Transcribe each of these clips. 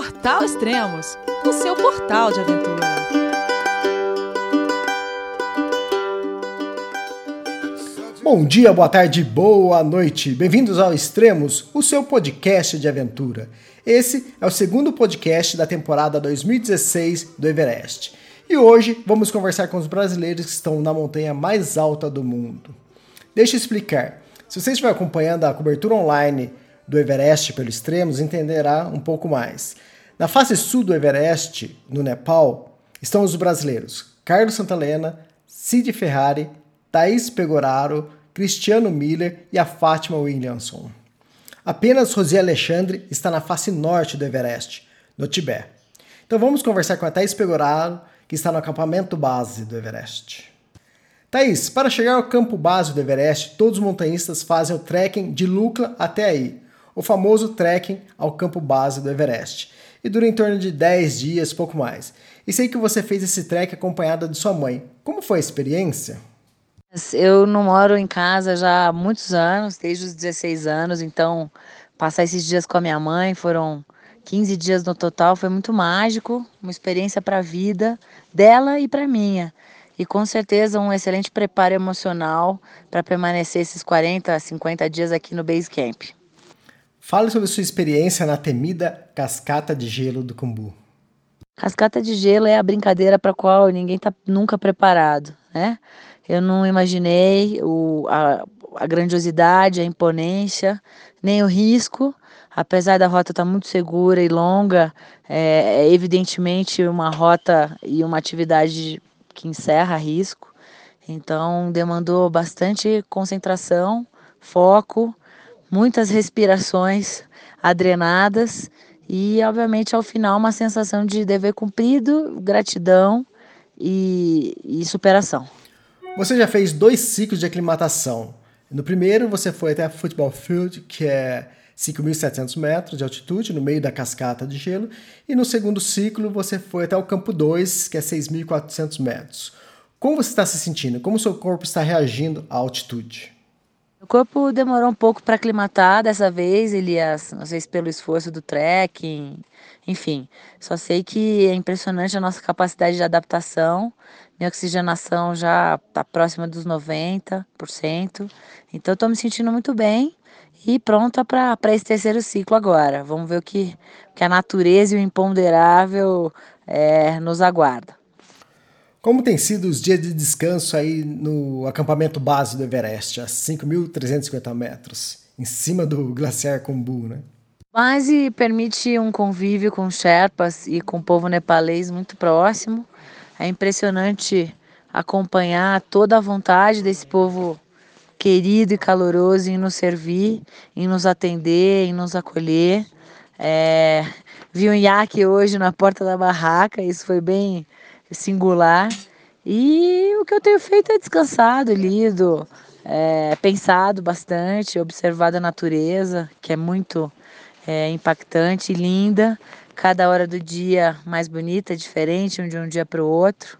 Portal Extremos, o seu portal de aventura. Bom dia, boa tarde, boa noite. Bem-vindos ao Extremos, o seu podcast de aventura. Esse é o segundo podcast da temporada 2016 do Everest. E hoje vamos conversar com os brasileiros que estão na montanha mais alta do mundo. Deixa eu explicar. Se você estiver acompanhando a cobertura online do Everest pelo Extremos, entenderá um pouco mais. Na face sul do Everest, no Nepal, estão os brasileiros Carlos Santalena, Cid Ferrari, Thaís Pegoraro, Cristiano Miller e a Fátima Williamson. Apenas Rosi Alexandre está na face norte do Everest, no Tibete. Então vamos conversar com a Thaís Pegoraro, que está no acampamento base do Everest. Thaís, para chegar ao campo base do Everest, todos os montanhistas fazem o trekking de Lukla até aí, o famoso trekking ao campo base do Everest e dura em torno de 10 dias, pouco mais. E sei que você fez esse trek acompanhada de sua mãe. Como foi a experiência? Eu não moro em casa já há muitos anos, desde os 16 anos, então passar esses dias com a minha mãe foram 15 dias no total, foi muito mágico, uma experiência para a vida dela e para minha. E com certeza um excelente preparo emocional para permanecer esses 40, 50 dias aqui no Base Camp. Fale sobre sua experiência na temida cascata de gelo do Cumbu. Cascata de gelo é a brincadeira para qual ninguém está nunca preparado, né? Eu não imaginei o, a, a grandiosidade, a imponência, nem o risco. Apesar da rota estar tá muito segura e longa, é, é evidentemente uma rota e uma atividade que encerra risco. Então demandou bastante concentração, foco muitas respirações adrenadas e, obviamente, ao final, uma sensação de dever cumprido, gratidão e, e superação. Você já fez dois ciclos de aclimatação. No primeiro, você foi até a Football Field, que é 5.700 metros de altitude, no meio da cascata de gelo. E no segundo ciclo, você foi até o campo 2, que é 6.400 metros. Como você está se sentindo? Como seu corpo está reagindo à altitude? O corpo demorou um pouco para aclimatar dessa vez, Elias, não sei se pelo esforço do trekking, enfim. Só sei que é impressionante a nossa capacidade de adaptação. Minha oxigenação já está próxima dos 90%. Então, estou me sentindo muito bem e pronta para esse terceiro ciclo agora. Vamos ver o que, que a natureza e o imponderável é, nos aguarda. Como tem sido os dias de descanso aí no acampamento base do Everest, a 5.350 metros, em cima do glaciar Khumbu, né? Base permite um convívio com Sherpas e com o povo nepalês muito próximo. É impressionante acompanhar toda a vontade desse povo querido e caloroso em nos servir, em nos atender, em nos acolher. É, vi um iaque hoje na porta da barraca, isso foi bem singular. E o que eu tenho feito é descansado, lido, é, pensado bastante, observado a natureza, que é muito é, impactante, linda. Cada hora do dia mais bonita, diferente, de um dia para o outro.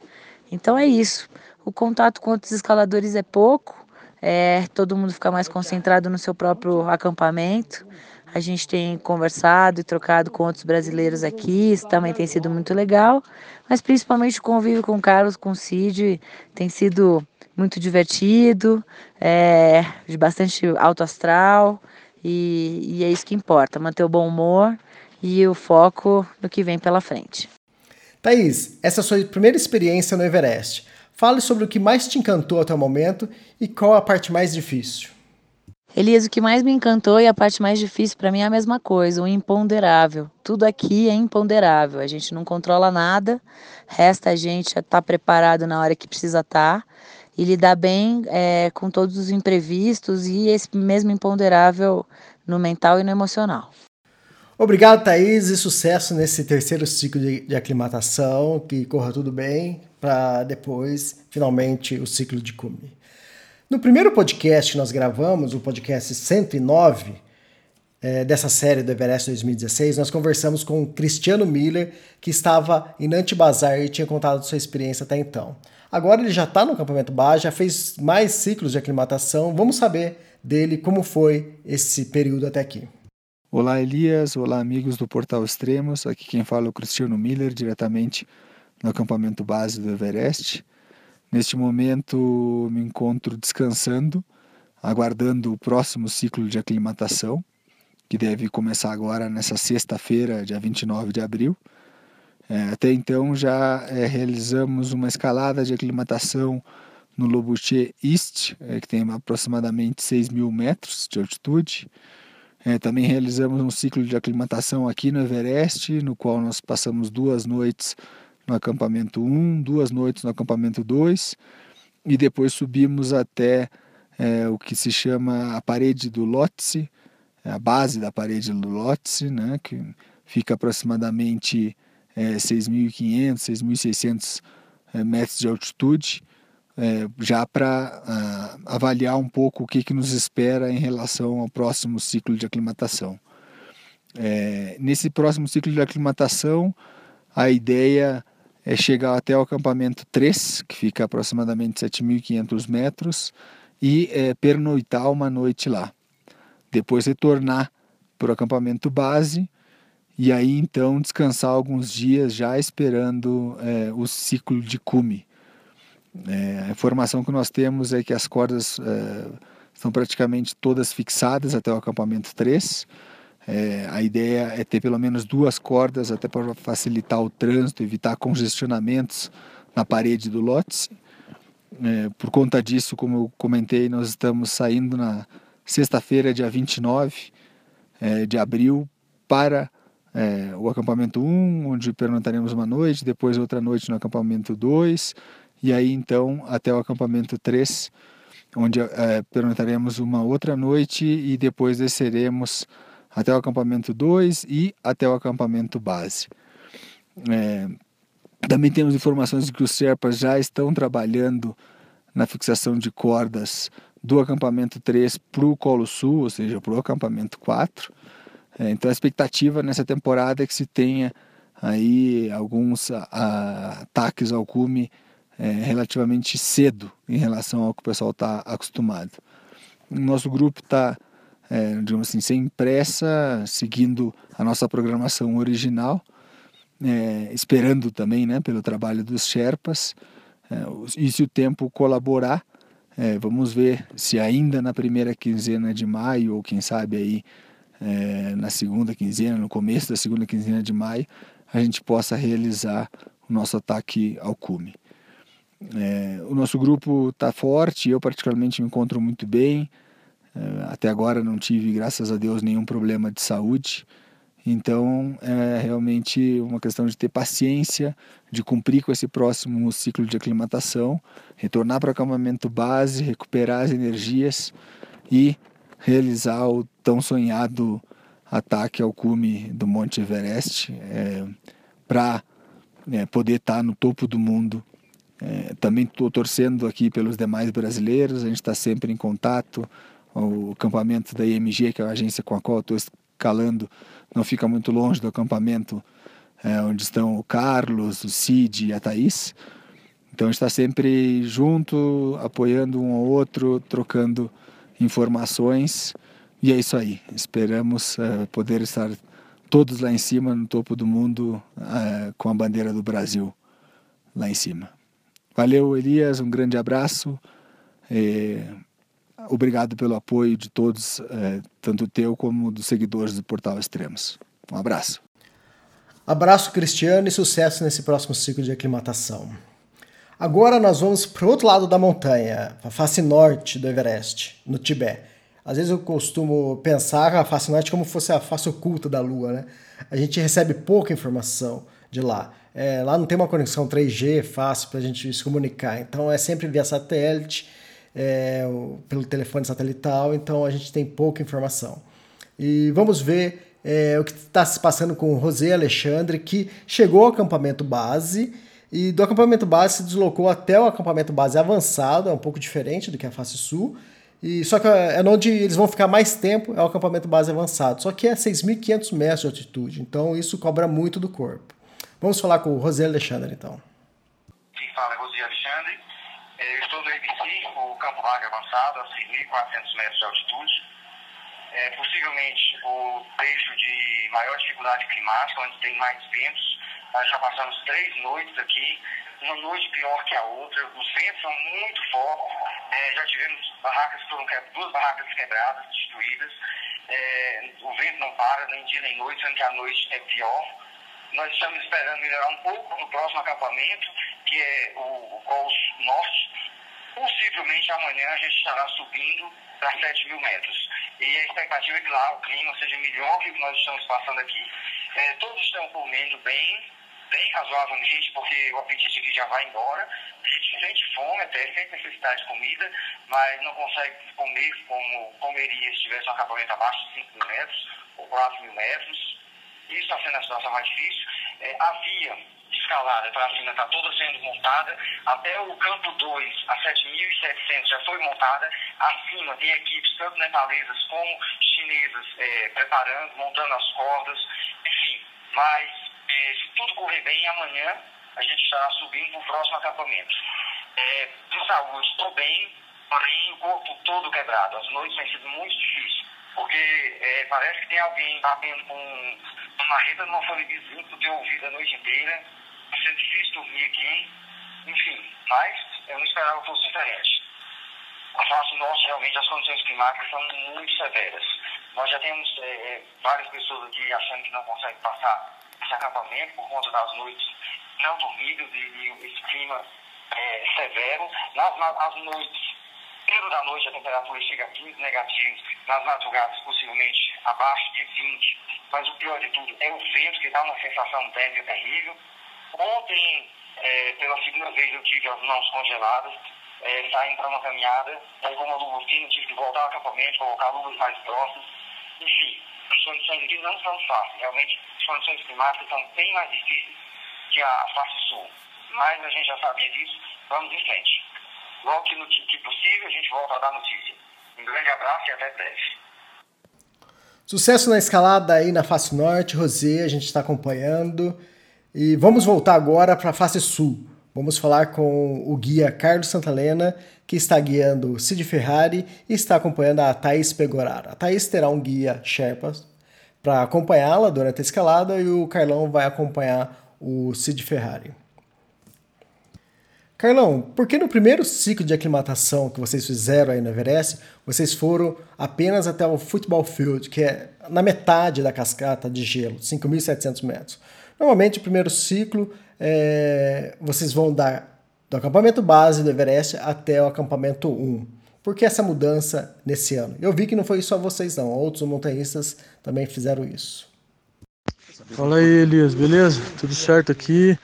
Então é isso. O contato com outros escaladores é pouco, é, todo mundo fica mais concentrado no seu próprio acampamento. A gente tem conversado e trocado com outros brasileiros aqui, isso também tem sido muito legal, mas principalmente o convívio com o Carlos, com o Cid, tem sido muito divertido, é, de bastante alto astral, e, e é isso que importa, manter o bom humor e o foco no que vem pela frente. Thaís, essa é a sua primeira experiência no Everest. Fale sobre o que mais te encantou até o momento e qual a parte mais difícil. Elias, o que mais me encantou e a parte mais difícil para mim é a mesma coisa, o imponderável. Tudo aqui é imponderável, a gente não controla nada, resta a gente estar tá preparado na hora que precisa estar tá, e lidar bem é, com todos os imprevistos e esse mesmo imponderável no mental e no emocional. Obrigado, Thaís, e sucesso nesse terceiro ciclo de, de aclimatação, que corra tudo bem, para depois, finalmente, o ciclo de cume. No primeiro podcast que nós gravamos, o podcast 109 é, dessa série do Everest 2016, nós conversamos com Cristiano Miller, que estava em Nantes Bazar e tinha contado sua experiência até então. Agora ele já está no acampamento base, já fez mais ciclos de aclimatação. Vamos saber dele como foi esse período até aqui. Olá Elias, olá amigos do Portal Extremos, aqui quem fala é o Cristiano Miller, diretamente no acampamento base do Everest. Neste momento me encontro descansando, aguardando o próximo ciclo de aclimatação, que deve começar agora nessa sexta-feira, dia 29 de abril. É, até então já é, realizamos uma escalada de aclimatação no Lobuche East, é, que tem aproximadamente 6 mil metros de altitude. É, também realizamos um ciclo de aclimatação aqui no Everest, no qual nós passamos duas noites no acampamento 1, duas noites no acampamento 2 e depois subimos até é, o que se chama a parede do Lhotse, a base da parede do Lhotse, né, que fica aproximadamente é, 6.500, 6.600 é, metros de altitude é, já para avaliar um pouco o que, que nos espera em relação ao próximo ciclo de aclimatação. É, nesse próximo ciclo de aclimatação, a ideia é chegar até o acampamento 3, que fica aproximadamente 7.500 metros, e é, pernoitar uma noite lá. Depois retornar para o acampamento base e aí então descansar alguns dias já esperando é, o ciclo de cume, é, a informação que nós temos é que as cordas é, são praticamente todas fixadas até o acampamento 3. É, a ideia é ter pelo menos duas cordas até para facilitar o trânsito, evitar congestionamentos na parede do lote. É, por conta disso, como eu comentei, nós estamos saindo na sexta-feira, dia 29 é, de abril, para é, o acampamento 1, onde pernoitaremos uma noite, depois outra noite no acampamento 2, e aí então até o acampamento 3, onde é, pernoitaremos uma outra noite e depois desceremos até o acampamento 2 e até o acampamento base. É, também temos informações de que os Sherpas já estão trabalhando na fixação de cordas do acampamento 3 para o Colo Sul, ou seja, para o acampamento 4. É, então a expectativa nessa temporada é que se tenha aí alguns a, ataques ao cume é, relativamente cedo em relação ao que o pessoal está acostumado. O nosso grupo está, é, digamos assim, sem pressa, seguindo a nossa programação original, é, esperando também né, pelo trabalho dos Sherpas. É, e se o tempo colaborar, é, vamos ver se ainda na primeira quinzena de maio, ou quem sabe aí é, na segunda quinzena, no começo da segunda quinzena de maio, a gente possa realizar o nosso ataque ao cume. É, o nosso grupo está forte, eu particularmente me encontro muito bem. É, até agora não tive, graças a Deus, nenhum problema de saúde. Então é realmente uma questão de ter paciência, de cumprir com esse próximo ciclo de aclimatação, retornar para o acampamento base, recuperar as energias e realizar o tão sonhado ataque ao cume do Monte Everest é, para é, poder estar tá no topo do mundo é, também estou torcendo aqui pelos demais brasileiros, a gente está sempre em contato. O acampamento da IMG, que é a agência com a qual estou escalando, não fica muito longe do acampamento é, onde estão o Carlos, o Cid e a Thaís. Então a gente está sempre junto, apoiando um ao outro, trocando informações. E é isso aí. Esperamos é, poder estar todos lá em cima, no topo do mundo, é, com a bandeira do Brasil lá em cima. Valeu, Elias, um grande abraço. É, obrigado pelo apoio de todos, é, tanto teu como dos seguidores do Portal Extremos. Um abraço. Abraço, Cristiano, e sucesso nesse próximo ciclo de aclimatação. Agora nós vamos para o outro lado da montanha, a face norte do Everest, no Tibete. Às vezes eu costumo pensar a face norte como fosse a face oculta da Lua, né? A gente recebe pouca informação de lá. É, lá não tem uma conexão 3G fácil para a gente se comunicar, então é sempre via satélite, é, pelo telefone satelital, então a gente tem pouca informação. E vamos ver é, o que está se passando com o José Alexandre, que chegou ao acampamento base e do acampamento base se deslocou até o acampamento base avançado, é um pouco diferente do que a face sul. E só que é onde eles vão ficar mais tempo, é o acampamento base avançado. Só que é 6.500 metros de altitude, então isso cobra muito do corpo. Vamos falar com o Rosé Alexandre, então. Quem fala é Rosé Alexandre. É, eu estou no ABC, o Campo Vaga Avançado, a 6.400 metros de altitude. é, possivelmente o trecho de maior dificuldade climática, onde tem mais ventos. Nós já passamos três noites aqui, uma noite pior que a outra, os ventos são muito fortes, é, já tivemos barracas foram duas barracas quebradas, destruídas. É, o vento não para, nem dia nem noite, sendo que a noite é pior. Nós estamos esperando melhorar um pouco no próximo acampamento, que é o, o Cols Norte. Possivelmente amanhã a gente estará subindo para 7 mil metros. E a expectativa é que lá o clima seja melhor que o que nós estamos passando aqui. É, todos estão comendo bem, bem razoavelmente, porque o apetite aqui já vai embora. A gente sente fome até, sente necessidade de comida, mas não consegue comer como comeria se tivesse um acampamento abaixo de 5 mil metros ou 4 mil metros. Isso está sendo a situação mais difícil. É, a via de escalada para cima está toda sendo montada. Até o campo 2, a 7.700, já foi montada. Acima tem equipes, tanto nepalesas como chinesas, é, preparando, montando as cordas. Enfim, mas é, se tudo correr bem, amanhã a gente estará subindo para o próximo acampamento. É, de saúde, estou bem, porém o corpo todo quebrado. As noites têm sido muito difíceis, porque é, parece que tem alguém batendo com uma rede numa folha de zinco de ouvido a noite inteira. Vai ser difícil dormir aqui. Enfim, mas eu não esperava que fosse diferente. A face norte, realmente, as condições climáticas são muito severas. Nós já temos é, várias pessoas aqui achando que não conseguem passar esse acampamento por conta das noites não dormidas e, e esse clima é, severo. Nas, nas noites, período da noite, a temperatura chega a 15 negativos, nas madrugadas, possivelmente abaixo de 20. Mas o pior de tudo é o vento, que dá uma sensação térmica terrível. Ontem, é, pela segunda vez, eu tive as mãos congeladas, é, saindo para uma caminhada, pegou uma luva fina, tive que voltar ao acampamento, colocar luvas mais próximas. Enfim, as condições aqui não são fáceis. Realmente, as condições climáticas são bem mais difíceis que a face sul. Mas a gente já sabia disso, vamos em frente. Logo que, que possível, a gente volta a dar notícia. Um grande abraço e até breve. Sucesso na escalada aí na face norte, Rosê, a gente está acompanhando. E vamos voltar agora para a face sul. Vamos falar com o guia Carlos Santalena, que está guiando Cid Ferrari e está acompanhando a Thaís Pegorara. A Thaís terá um guia Sherpa para acompanhá-la durante a escalada e o Carlão vai acompanhar o Cid Ferrari. Carlão, por que no primeiro ciclo de aclimatação que vocês fizeram aí no Everest, vocês foram apenas até o Football Field, que é na metade da cascata de gelo, 5.700 metros? Normalmente, o primeiro ciclo, é, vocês vão dar do acampamento base do Everest até o acampamento 1. Por que essa mudança nesse ano? Eu vi que não foi só vocês, não. Outros montanhistas também fizeram isso. Fala aí, Elias, beleza? Tudo certo aqui?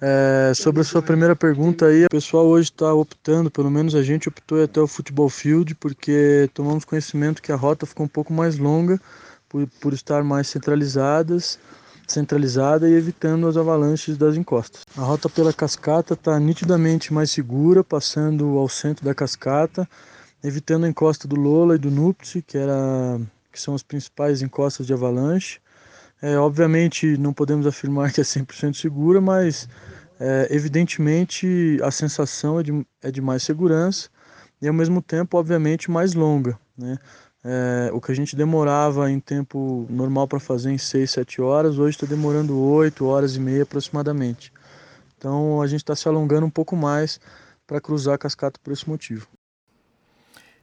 É, sobre a sua primeira pergunta aí, o pessoal hoje está optando, pelo menos a gente optou até o futebol field, porque tomamos conhecimento que a rota ficou um pouco mais longa por, por estar mais centralizadas, centralizada e evitando as avalanches das encostas. A rota pela cascata está nitidamente mais segura, passando ao centro da cascata, evitando a encosta do Lola e do Nuptse, que, era, que são as principais encostas de avalanche. É, obviamente não podemos afirmar que é 100% segura, mas é, evidentemente a sensação é de, é de mais segurança e ao mesmo tempo, obviamente, mais longa. Né? É, o que a gente demorava em tempo normal para fazer em 6, 7 horas, hoje está demorando 8 horas e meia aproximadamente. Então a gente está se alongando um pouco mais para cruzar a cascata por esse motivo.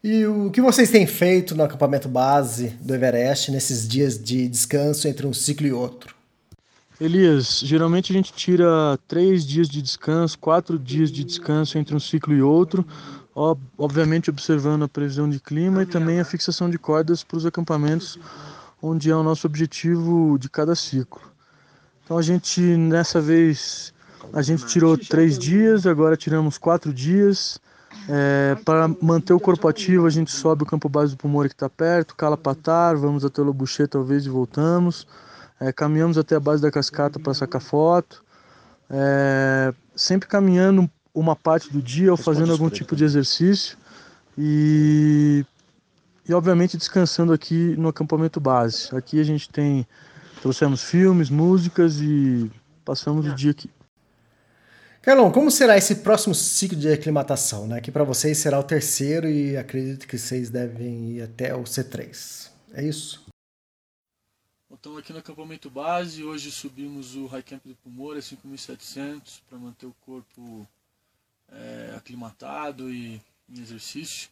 E o que vocês têm feito no acampamento base do Everest nesses dias de descanso entre um ciclo e outro? Elias, geralmente a gente tira três dias de descanso, quatro dias de descanso entre um ciclo e outro, obviamente observando a previsão de clima e também a fixação de cordas para os acampamentos, onde é o nosso objetivo de cada ciclo. Então a gente nessa vez a gente tirou três dias, agora tiramos quatro dias é, para manter o corpo ativo, a gente sobe o campo base do Pumori que está perto, Calapatar, vamos até Lobuchê talvez e voltamos. É, caminhamos até a base da cascata para sacar foto. É, sempre caminhando uma parte do dia ou fazendo algum tipo de exercício. E, e obviamente descansando aqui no acampamento base. Aqui a gente tem, trouxemos filmes, músicas e passamos o dia aqui. Carlão, como será esse próximo ciclo de aclimatação? Né? Que para vocês será o terceiro e acredito que vocês devem ir até o C3. É isso. Estamos aqui no acampamento base. Hoje subimos o High Camp do Pumor, 5.700, para manter o corpo é, aclimatado e em exercício.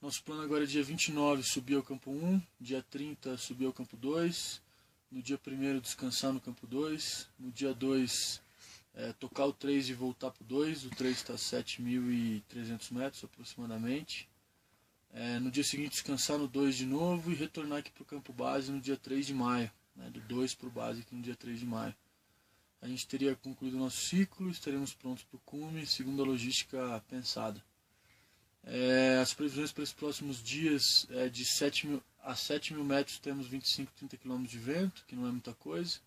Nosso plano agora é dia 29 subir ao campo 1, dia 30 subir ao campo 2, no dia 1 descansar no campo 2, no dia 2 é, tocar o 3 e voltar para o 2, o 3 está a 7.300 metros aproximadamente. É, no dia seguinte descansar no 2 de novo e retornar aqui para o campo base no dia 3 de maio, né, do 2 para o base aqui no dia 3 de maio. A gente teria concluído o nosso ciclo, estaremos prontos para o cume, segundo a logística pensada. É, as previsões para os próximos dias é de 7 mil, a 7 mil metros temos 25, 30 km de vento, que não é muita coisa.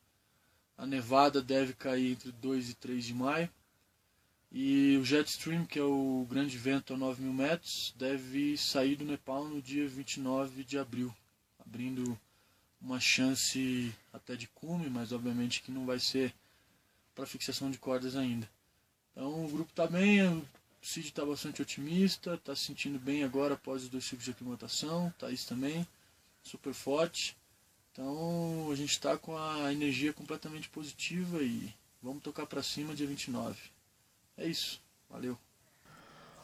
A nevada deve cair entre 2 e 3 de maio. E o jet stream, que é o grande vento a 9 mil metros, deve sair do Nepal no dia 29 de abril, abrindo uma chance até de cume, mas obviamente que não vai ser para fixação de cordas ainda. Então o grupo está bem, o Cid está bastante otimista, está se sentindo bem agora após os dois ciclos de aclimatação, Thaís também, super forte. Então a gente está com a energia completamente positiva e vamos tocar para cima dia 29. É isso, valeu.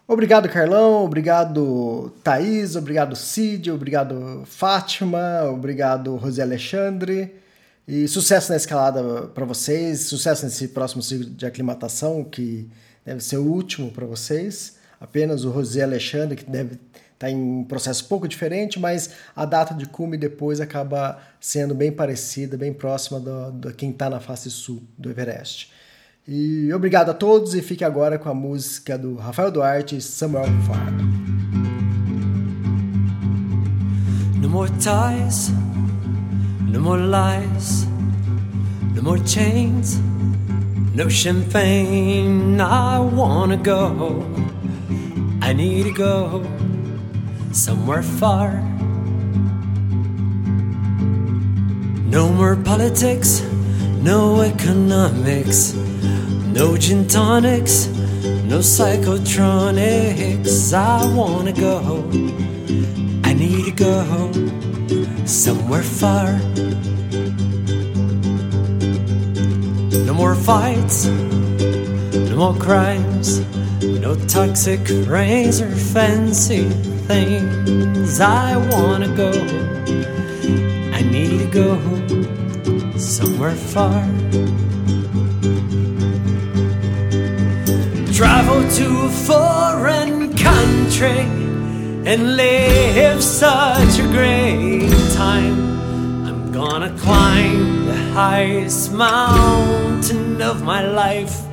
Obrigado, Carlão. Obrigado, Thaís. Obrigado, Cid. Obrigado, Fátima. Obrigado, Rosé Alexandre. E sucesso na escalada para vocês. Sucesso nesse próximo ciclo de aclimatação, que deve ser o último para vocês. Apenas o Rosé Alexandre, que deve estar tá em um processo pouco diferente, mas a data de cume depois acaba sendo bem parecida, bem próxima do, quem está na face sul do Everest. E obrigado a todos e fique agora com a música do Rafael Duarte e Samuel Farr. No more ties, no more lies, no more chains. No champagne, I wanna go. I need to go somewhere far. No more politics, no economics, no gin tonics, no psychotronics. I wanna go, I need to go somewhere far. No more fights, no more crimes, no toxic rains or fancy things. I wanna go, I need to go somewhere far. Travel to a foreign country and live such a great time. I'm gonna climb the highest mountain of my life.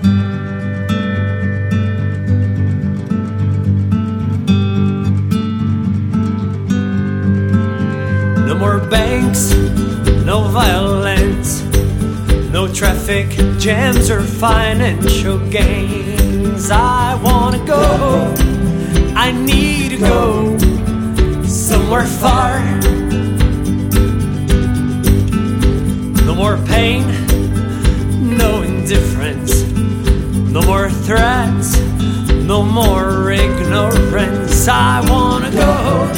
No more banks, no violence, no traffic jams or financial gains. I wanna go, far. No more pain, no indifference, no more threats, no more ignorance. I wanna go,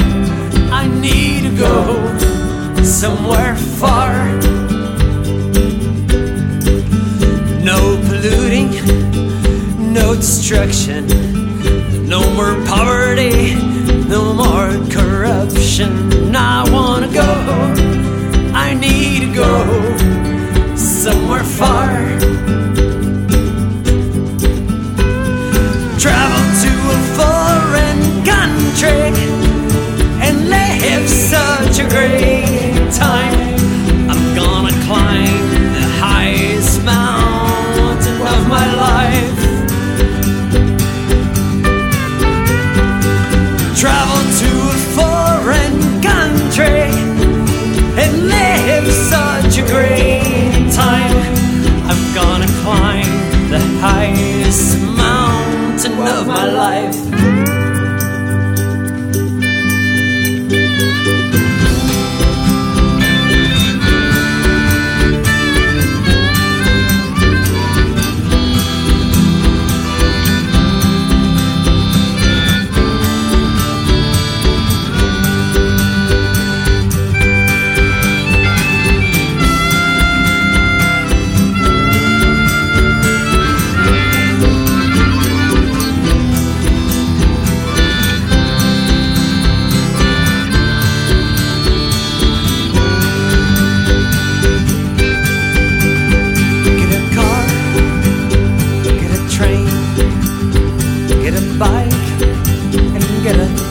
I need to go somewhere far. No polluting, no destruction, no more more passion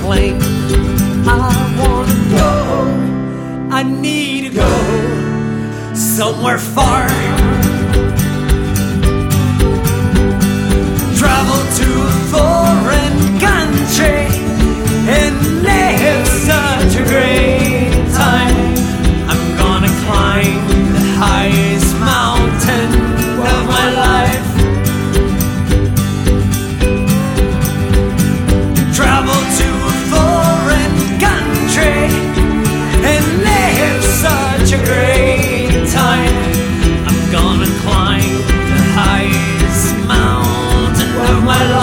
plane. I wanna go, I need to go somewhere far. Travel to a my life.